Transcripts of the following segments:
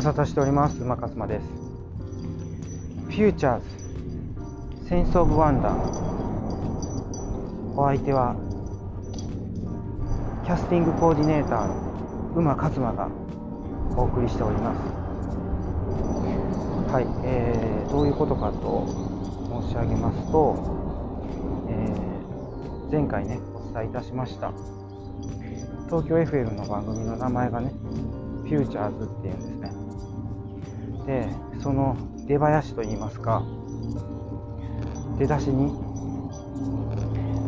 無沙汰しております馬勝間です。 Futures Sense of Wonder お相手はキャスティングコーディネーターの馬勝間がお送りしております。はい、えー、どういうことかと申し上げますと、えー、前回ねお伝えいたしました。東京 FM の番組の名前がねフューチャーズっていうんですねでその出囃子といいますか出だしに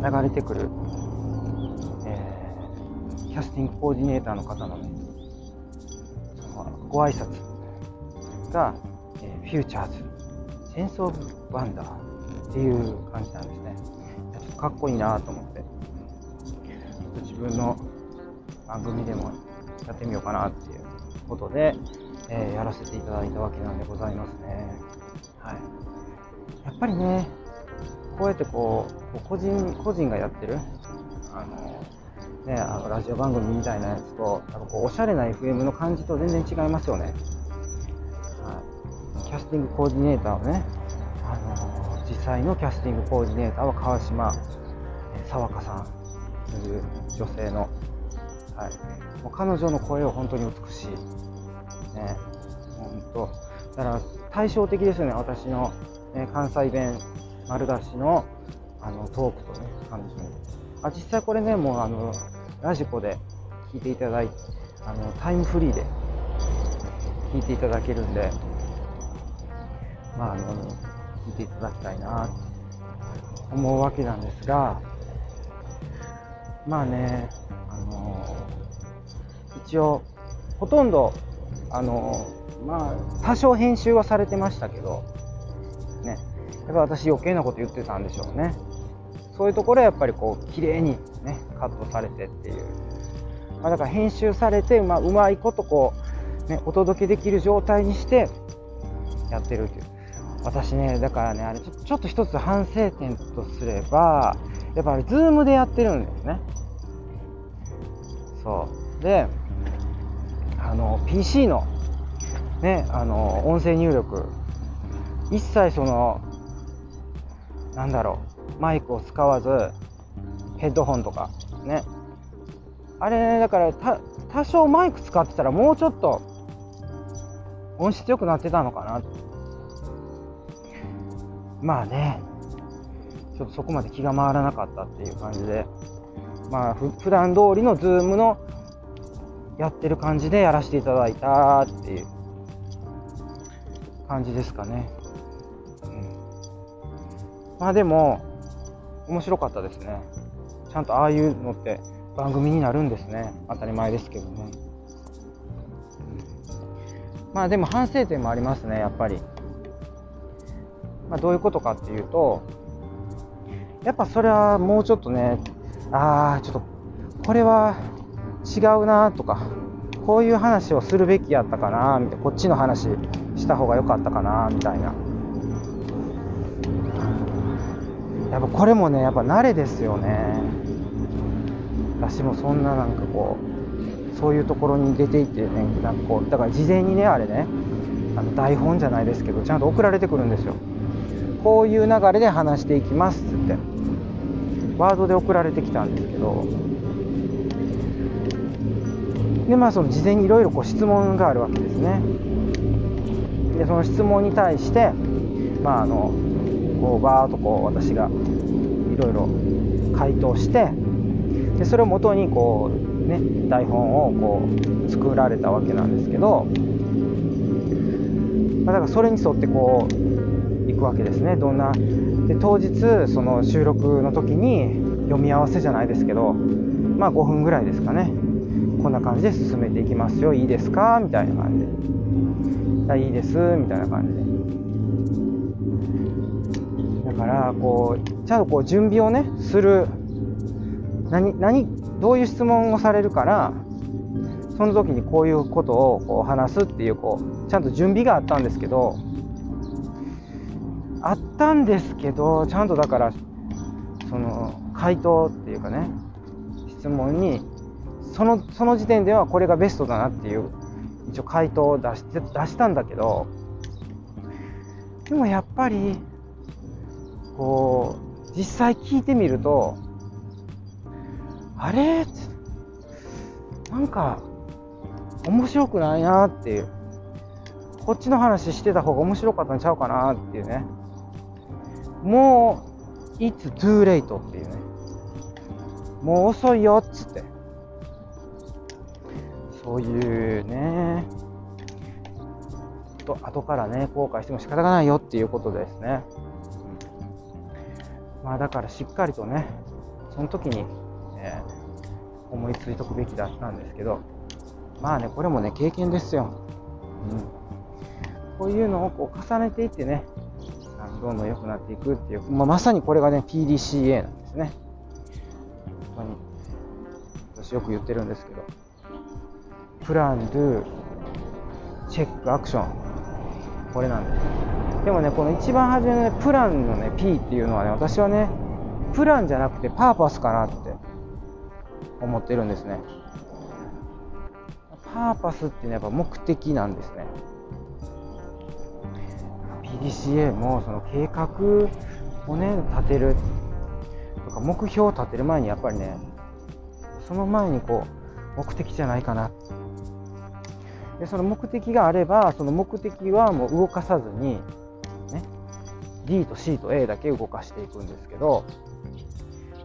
流れてくる、えー、キャスティングコーディネーターの方のねそのご挨拶が、えー、 Futures Sense of Wonder っていう感じなんですね。ちょっとかっこいいなと思って。自分の番組でもやってみようかなっていうことで、えー、やらせていただいたわけなんでございますね。はい、やっぱりね、こうやってこう個人個人がやってるあの、ね、あのラジオ番組みたいなやつと、なんかこうおしゃれな FM の感じと全然違いますよね。はい、キャスティングコーディネーターをね、あの実際のキャスティングコーディネーターは川島爽香さんという女性の、はい、もう彼女の声は本当に美しい。ね、本当だから対照的ですよね、私の、ね、関西弁丸出しのあのトークとね、感じあ実際これね、もうあのラジコで聞いていただいて、あのタイムフリーで聞いていただけるんで、まあ、あの聞いていただきたいなと思うわけなんですが、まあね、あの一応、ほとんどあのまあ多少編集はされてましたけどね。やっぱ私余計なこと言ってたんでしょうね。そういうところはやっぱりこう綺麗にねカットされてっていう、まあ、だから編集されて、ま、うまいことこう、ね、お届けできる状態にしてやってるっていう。私ねだからねあれちょちょっと一つ反省点とすればやっぱりズームでやってるんですね。そう。であの PC の,、ね、あの音声入力。一切そのなんだろうマイクを使わずヘッドホンとかね。あれだから多少マイク使ってたらもうちょっと音質良くなってたのかな。まあね。ちょっとそこまで気が回らなかったっていう感じで。まあ普段通りのズームのやってる感じでやらせていただいたっていう感じですかね。うん、まあでも、面白かったですね。ちゃんとああいうのって番組になるんですね。当たり前ですけどね。うんまあでも反省点もありますね、やっぱり。まあ、どういうことかっていうと、やっぱそれはもうちょっとね、ああ、ちょっと、これは違うなとかこういう話をするべきやったかなみたいなこっちの話した方が良かったかなみたいな。やっぱこれもねやっぱ慣れですよね。私もそんななんかこうそういうところに出ていってねなんかこうだから事前にねあれねあの台本じゃないですけどちゃんと送られてくるんですよ。こういう流れで話していきますっつってワードで送られてきたんですけどでまあその事前にいろいろ質問があるわけですね。でその質問に対してまああのこうバーッとこう私がいろいろ回答してでそれをもとにこうね台本をこう作られたわけなんですけど、まあ、だからそれに沿ってこういくわけですね。どんなで当日その収録の時に読み合わせじゃないですけどまあ5分ぐらいですかね。こんな感じで進めていきますよ。いいですか？みたいな感じで。いいです。みたいな感じで。だからこうちゃんとこう準備をねする。何何どういう質問をされるからその時にこういうことをこう話すっていうこうちゃんと準備があったんですけどあったんですけどちゃんとだからその回答っていうかね質問にそのその時点ではこれがベストだなっていう一応回答を出して出したんだけどでもやっぱりこう実際聞いてみるとあれ？なんか面白くないなっていう。こっちの話してた方が面白かったんちゃうかなっていうね。もう It's too late っていうね。もう遅いよっつって。そういうね。と後からね後悔しても仕方がないよっていうことですね、まあだからしっかりとねその時に、ね、思いついとくべきだったんですけどまあねこれもね経験ですよ、うん、こういうのをこう重ねていってねどんどん良くなっていくっていう、まあ、まさにこれがね PDCA なんですね。本当に私よく言ってるんですけど。プラン、ドゥ、チェック、アクション。これなんです。でもねこの一番初めのねプランのね P っていうのはね私はねプランじゃなくてパーパスかなって思ってるんですね。パーパスっていうのはやっぱ目的なんですね。PDCA もその計画をね立てる。とか目標を立てる前にやっぱりねその前にこう目的じゃないかな。でその目的があればその目的はもう動かさずに、ね、D と C と A だけ動かしていくんですけど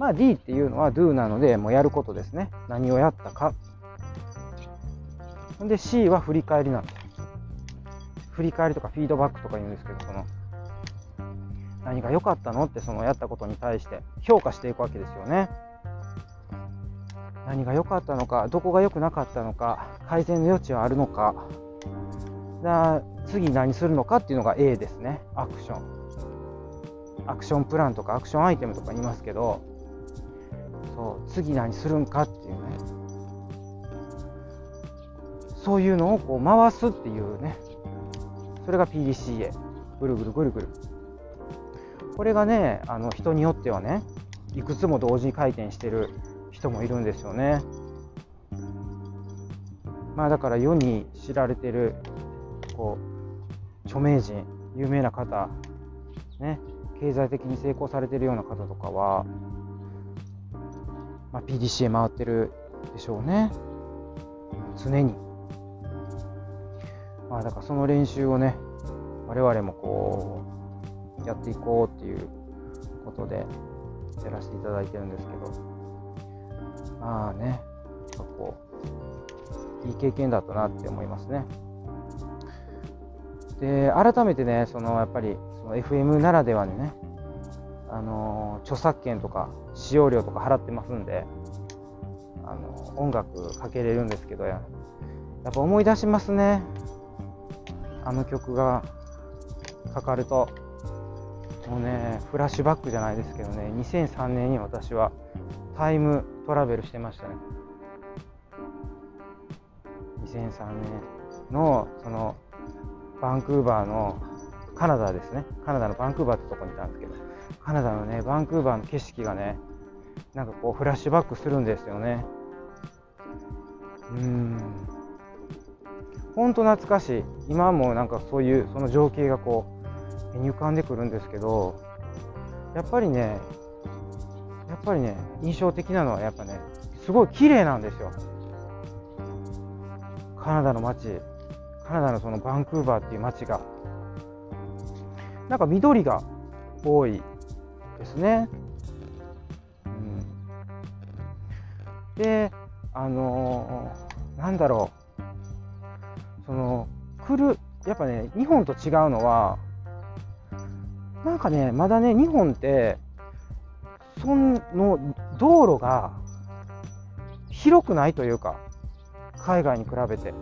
まあ D っていうのは Do なのでもうやることですね。何をやったか。で C は振り返りなんです。振り返りとかフィードバックとか言うんですけどその何が良かったのってそのやったことに対して評価していくわけですよね。何が良かったのかどこが良くなかったのか改善の余地はあるのか。だ次何するのかっていうのが A ですね。アクション。アクションプランとかアクションアイテムとか言いますけどそう次何するんかっていうね。そういうのをこう回すっていうね。それが PDCA ぐるぐるぐるぐる。これがねあの人によってはねいくつも同時に回転してる人もいるんですよね。まあだから世に知られてるこう著名人有名な方ね経済的に成功されてるような方とかは、まあ、PDCA 回ってるでしょうね。常に。まあだからその練習をね我々もこうやっていこうっていうことでやらせていただいてるんですけど。まあね、こう、いい経験だったなって思いますね。で、改めてね、そのやっぱりその FM ならではにね、あの著作権とか使用料とか払ってますんで、あの音楽かけれるんですけど、やっぱ思い出しますね。あの曲がかかると。もうね、フラッシュバックじゃないですけどね、2003年に私はタイムトラベルしてましたね。2003年のそのバンクーバーのカナダですね。カナダのバンクーバーってとこにいたんですけどカナダのねバンクーバーの景色がねなんかこうフラッシュバックするんですよね。うん。ほんと懐かしい。今もなんかそういうその情景がこう目に浮かんでくるんですけどやっぱりねやっぱりね印象的なのはやっぱねすごい綺麗なんですよ。カナダの街カナダのそのバンクーバーっていう街が。なんか緑が多いですね、うん、であのー、なんだろう。その来るやっぱね日本と違うのはなんかねまだね日本ってその道路が広くないというか海外に比べて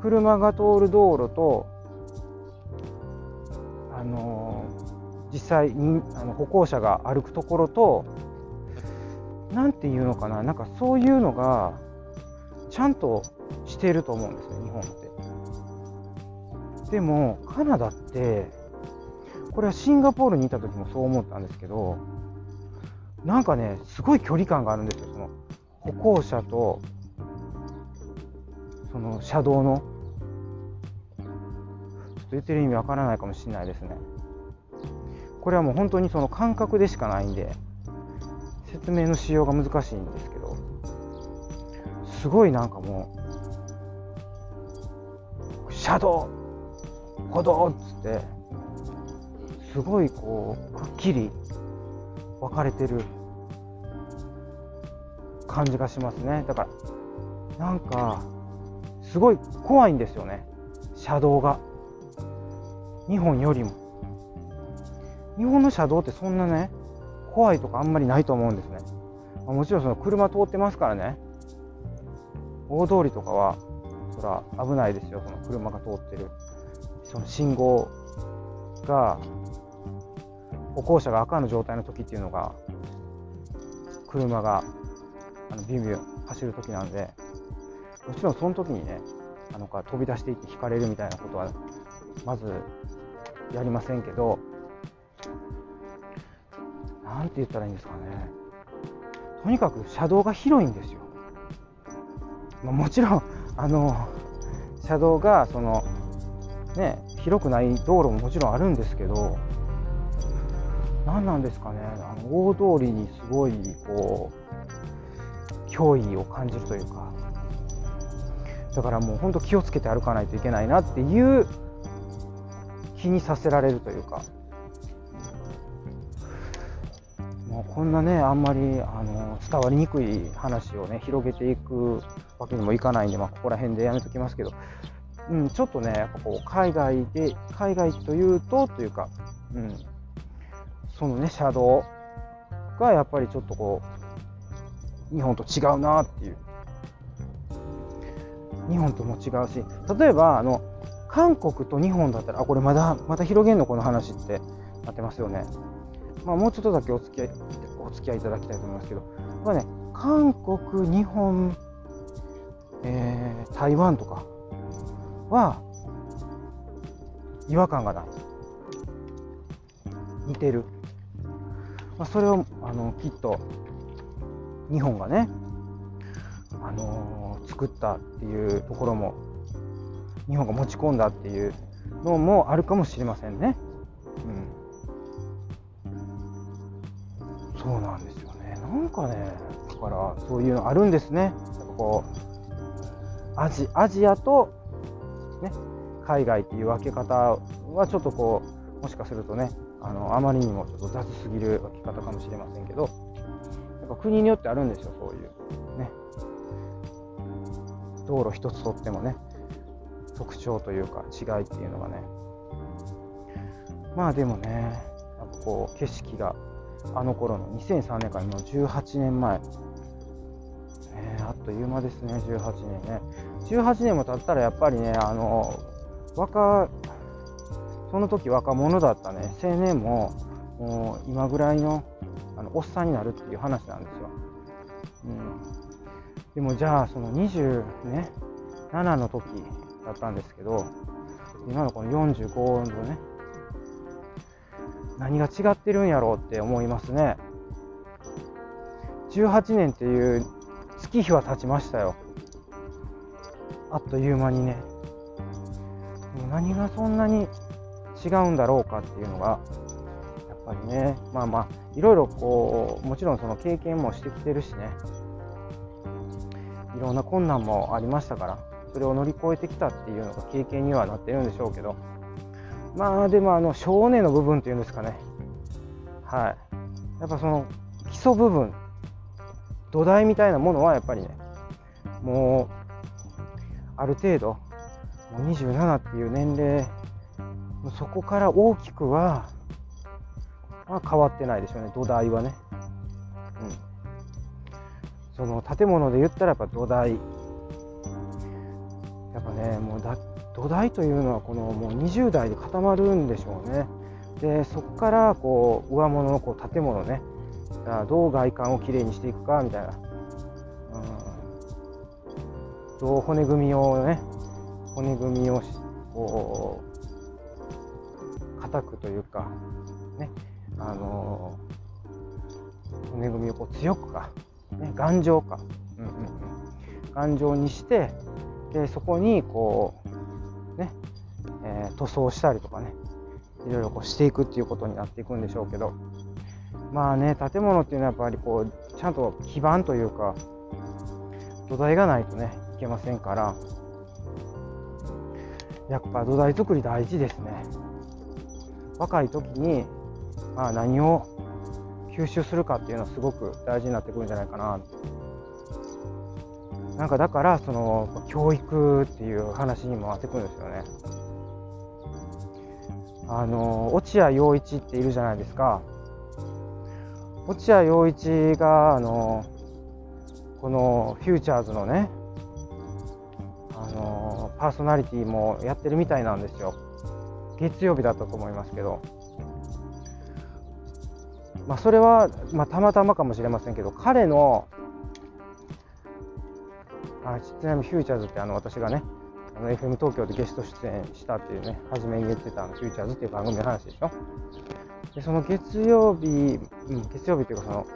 車が通る道路とあのー、実際にあの歩行者が歩くところと何て言うのかななんかそういうのがちゃんとしていると思うんですね日本って。でもカナダってこれはシンガポールにいた時もそう思ったんですけどなんかねすごい距離感があるんですよ。その歩行者とその車道の。ちょっと言ってる意味わからないかもしれないですね。これはもう本当にその感覚でしかないんで説明のしようが難しいんですけどすごいなんかもう車道歩道っつってすごいこうくっきり分かれてる感じがしますね。だからなんかすごい怖いんですよね。車道が。日本よりも。日本の車道ってそんなね怖いとかあんまりないと思うんですね。もちろんその車通ってますからね。大通りとかはそら危ないですよ。その車が通ってる。その信号が歩行者が赤の状態の時っていうのが車があのビュンビュン走る時なんでもちろんその時にねあのか飛び出していって引かれるみたいなことはまずやりませんけど何て言ったらいいんですかね。とにかく車道が広いんですよ、まあ、もちろんあの車道がそのね広くない道路ももちろんあるんですけど何なんですかね。あの大通りにすごいこう脅威を感じるというか。だからもう本当気をつけて歩かないといけないなっていう気にさせられるというか。もうこんなねあんまりあの伝わりにくい話をね広げていくわけにもいかないんで、まあ、ここら辺でやめときますけど、うん、ちょっとねやっぱこう海外で海外というとというか、うん、そのね、車道がやっぱりちょっとこう、日本と違うなっていう。日本とも違うし、例えば、あの、韓国と日本だったら、あ、これまだ、また広げんのこの話ってなってますよね。まあ、もうちょっとだけお付き合い、お付き合いいただきたいと思いますけど、まあね、韓国、日本、えー、台湾とかは、違和感がない。似てる。まあ、それをあのきっと日本がね、あのー、作ったっていうところも日本が持ち込んだっていうのもあるかもしれませんね。うん、そうなんですよね。なんかね、だからそういうのあるんですね。こうアジアジアと、ね、海外っていう分け方はちょっとこうもしかするとねあのあまりにもちょっと雑すぎる分け方かもしれませんけどやっぱ国によってあるんですよそういう。ね。道路一つとってもね特徴というか違いっていうのがね。まあでもねなんかこう景色があの頃の2003年からの18年前、ね、あっという間ですね18年ね。18年も経ったらやっぱりねあの若その時若者だったね青年ももう今ぐらいのあのおっさんになるっていう話なんですよ。うん、でもじゃあその27、の時だったんですけど今のこの45のね何が違ってるんやろうって思いますね。18年っていう月日は経ちましたよ。あっという間にね。何がそんなに違うんだろうかっていうのがやっぱりね。まあまあいろいろこうもちろんその経験もしてきてるしね。いろんな困難もありましたからそれを乗り越えてきたっていうのが経験にはなってるんでしょうけど。まあでもあの少年の部分っていうんですかね。はい。やっぱその基礎部分土台みたいなものはやっぱりねもうある程度もう27っていう年齢そこから大きくは、まあ、変わってないでしょうね、土台はね。うん。その建物で言ったらやっぱ土台。やっぱね、もうだ土台というのはこのもう20代で固まるんでしょうね。で、そこからこう上物のこう建物ね、どう外観をきれいにしていくかみたいな。うん、どう骨組みをね、骨組みをこう硬くというか、ね、あの骨組みをこう強くか、ね、頑丈か、うんうんうん、頑丈にしてでそこにこうね、えー、塗装したりとかねいろいろこうしていくっていうことになっていくんでしょうけどまあね建物っていうのはやっぱりこうちゃんと基盤というか土台がないとねいけませんからやっぱ土台作り大事ですね。若い時に、まあ、何を吸収するかっていうのはすごく大事になってくるんじゃないかな。なんかだからその教育っていう話にもなってくるんですよね。あの落合陽一っているじゃないですか。落合陽一があのこのフューチャーズのねあのパーソナリティもやってるみたいなんですよ。月曜日だったと思いますけどまあそれは、まあ、たまたまかもしれませんけど彼のあちなみにフューチャーズってあの私がねあの FM 東京でゲスト出演したっていうね初めに言ってたあのフューチャーズっていう番組の話でしょ？でその月曜日、うん、月曜日っていうかその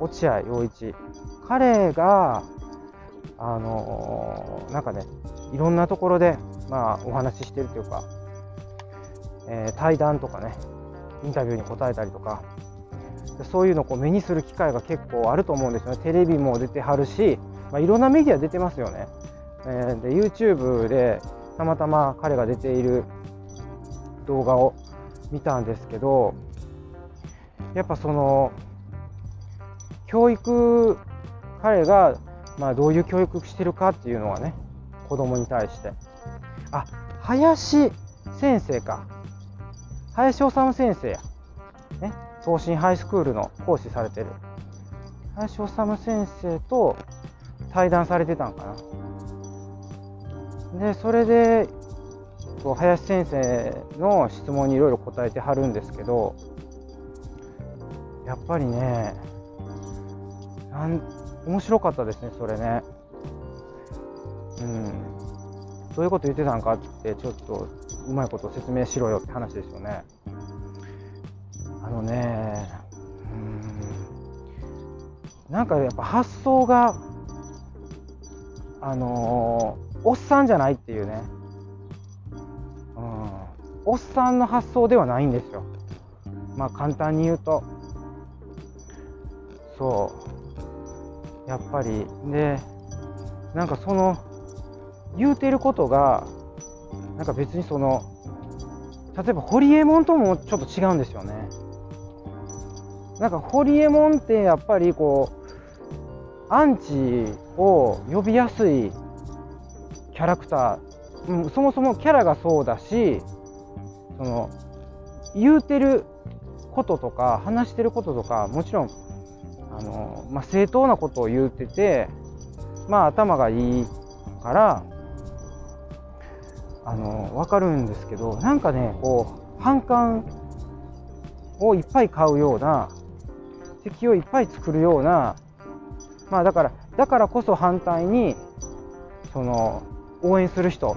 落合陽一彼があのー、なんかねいろんなところでまあお話ししてるというか、え、対談とかねインタビューに答えたりとかそういうのをこう目にする機会が結構あると思うんですよね。テレビも出てはるし、まあ、いろんなメディア出てますよね、えー、で YouTube でたまたま彼が出ている動画を見たんですけどやっぱその教育彼がまあどういう教育してるかっていうのはね子供に対して。あ林先生か。林修先生や、ね、東進ハイスクールの講師されてる。林修先生と対談されてたんかな。でそれで林先生の質問にいろいろ答えてはるんですけどやっぱりねなん面白かったですねそれね。どういうこと言ってたんかってちょっとうまいこと説明しろよって話ですよね。あのねうん。なんかやっぱ発想があのー、おっさんじゃないっていうね、うん、おっさんの発想ではないんですよ。まあ簡単に言うと。そう。やっぱり。でなんかその言うてることがなんか別にその例えばホリエモンともちょっと違うんですよね。なんかホリエモンってやっぱりこうアンチを呼びやすいキャラクター、うん、そもそもキャラがそうだしその言うてることとか話してることとかもちろんあの、まあ、正当なことを言うてて、まあ、頭がいいからあの分かるんですけどなんかねこう反感をいっぱい買うような敵をいっぱい作るようなまあだからだからこそ反対にその応援する人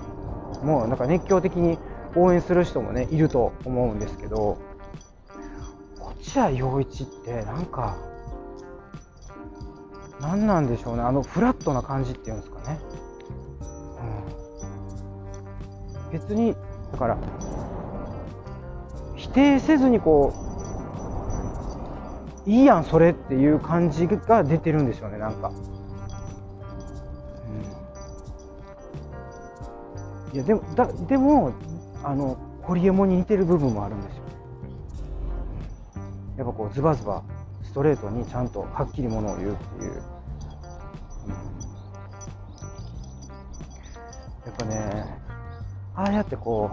もなんか熱狂的に応援する人もねいると思うんですけど落合陽一ってなんか何なんでしょうね。あのフラットな感じっていうんですかね、別にだから否定せずにこういいやんそれっていう感じが出てるんですよねなんか、うん、いやでもだでもあのホリエモンに似てる部分もあるんですよ。やっぱこうズバズバストレートにちゃんとはっきりものを言うっていう、やってこ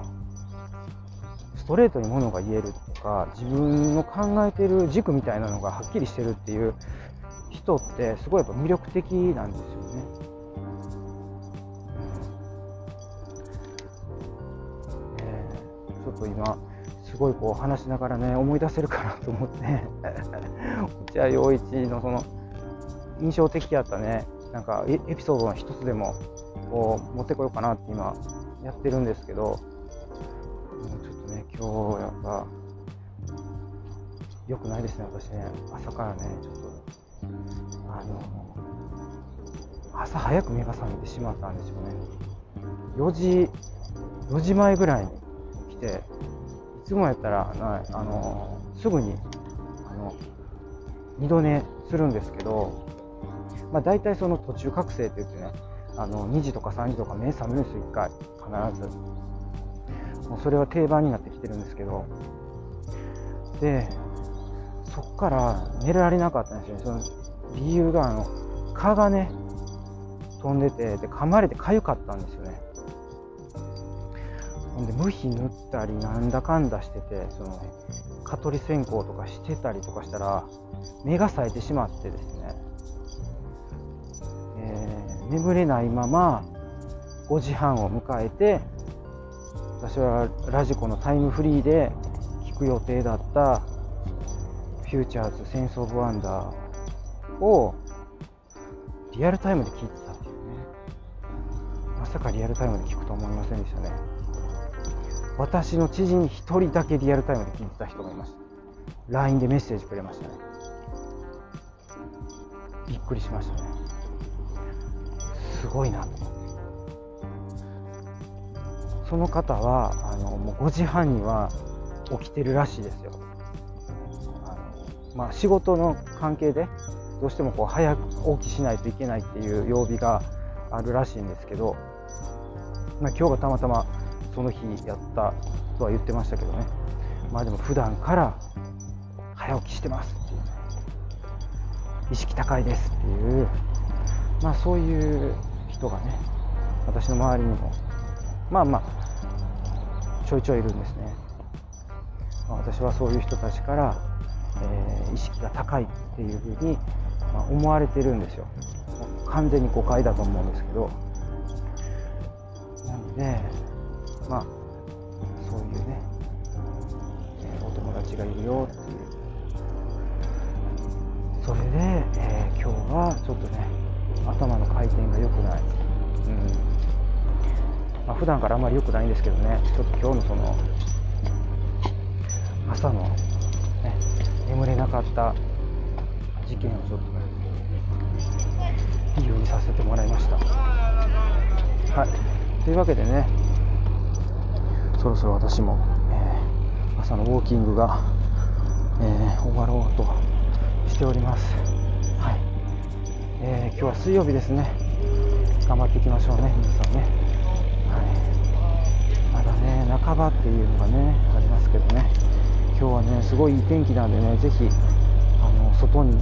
うストレートにものが言えるとか自分の考えてる軸みたいなのがはっきりしてるっていう人ってすごいやっぱ魅力的なんですよね。ちょっと今すごいこう話しながらね思い出せるかなと思って落合陽一のその印象的やったねなんかエピソードの一つでもこう持ってこようかなって今やってるんですけどもうちょっとね今日やっぱ良くないですね私ね。朝からねちょっとあの朝早く目が覚めてしまったんですよね。4時4時前ぐらいに来ていつもやったらなあのすぐにあの二度寝するんですけど、まあ、大体その途中覚醒って言ってねあの2時とか3時とか目覚めるんですよ1回。必ず。もうそれは定番になってきてるんですけど。でそっから寝られなかったんですよその理由があの蚊がね飛んでてで噛まれて痒かったんですよね。ほんで無比塗ったりなんだかんだしててその蚊取り線香とかしてたりとかしたら目が冴えてしまってですね、眠れないまま5時半を迎えて私はラジコのタイムフリーで聞く予定だった「フューチャーズ・センス・オブ・ワンダー」をリアルタイムで聞いてたっていうね。まさかリアルタイムで聞くと思いませんでしたね。私の知人1人だけリアルタイムで聞いてた人がいました。LINE でメッセージくれましたね。びっくりしましたね。ごいなその方はあのもう5時半には起きてるらしいですよ。あの、まあ、仕事の関係でどうしてもこう早く起きしないといけないっていう曜日があるらしいんですけど、まあ、今日がたまたまその日やったとは言ってましたけどね。まあでも普段から早起きしてますっていう。意識高いですっていう。まあそういう人がね私の周りにもまあまあちょいちょいいるんですね、まあ、私はそういう人たちから、えー、意識が高いっていうふうに、まあ、思われてるんですよ。完全に誤解だと思うんですけど。なのでまあそういうね、えー、お友達がいるよっていう。それで、えー、今日はちょっとね頭の回転が良くない、うんまあ、普段からあんまり良くないんですけどねちょっと今日のその朝の、ね、眠れなかった事件をちょっと理由にさせてもらいましたはいというわけでねそろそろ私も、えー、朝のウォーキングが、えー、終わろうとしております。はい。えー、今日は水曜日ですね。頑張っていきましょうね、皆さんね。はい。まだね、半ばっていうのがね、ありますけどね。今日はね、すごいいい天気なんでね、ぜひ、あの、外に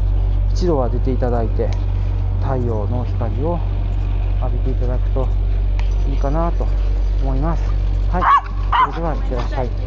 一度は出ていただいて、太陽の光を浴びていただくといいかなと思います。はい。それではいってらっしゃい。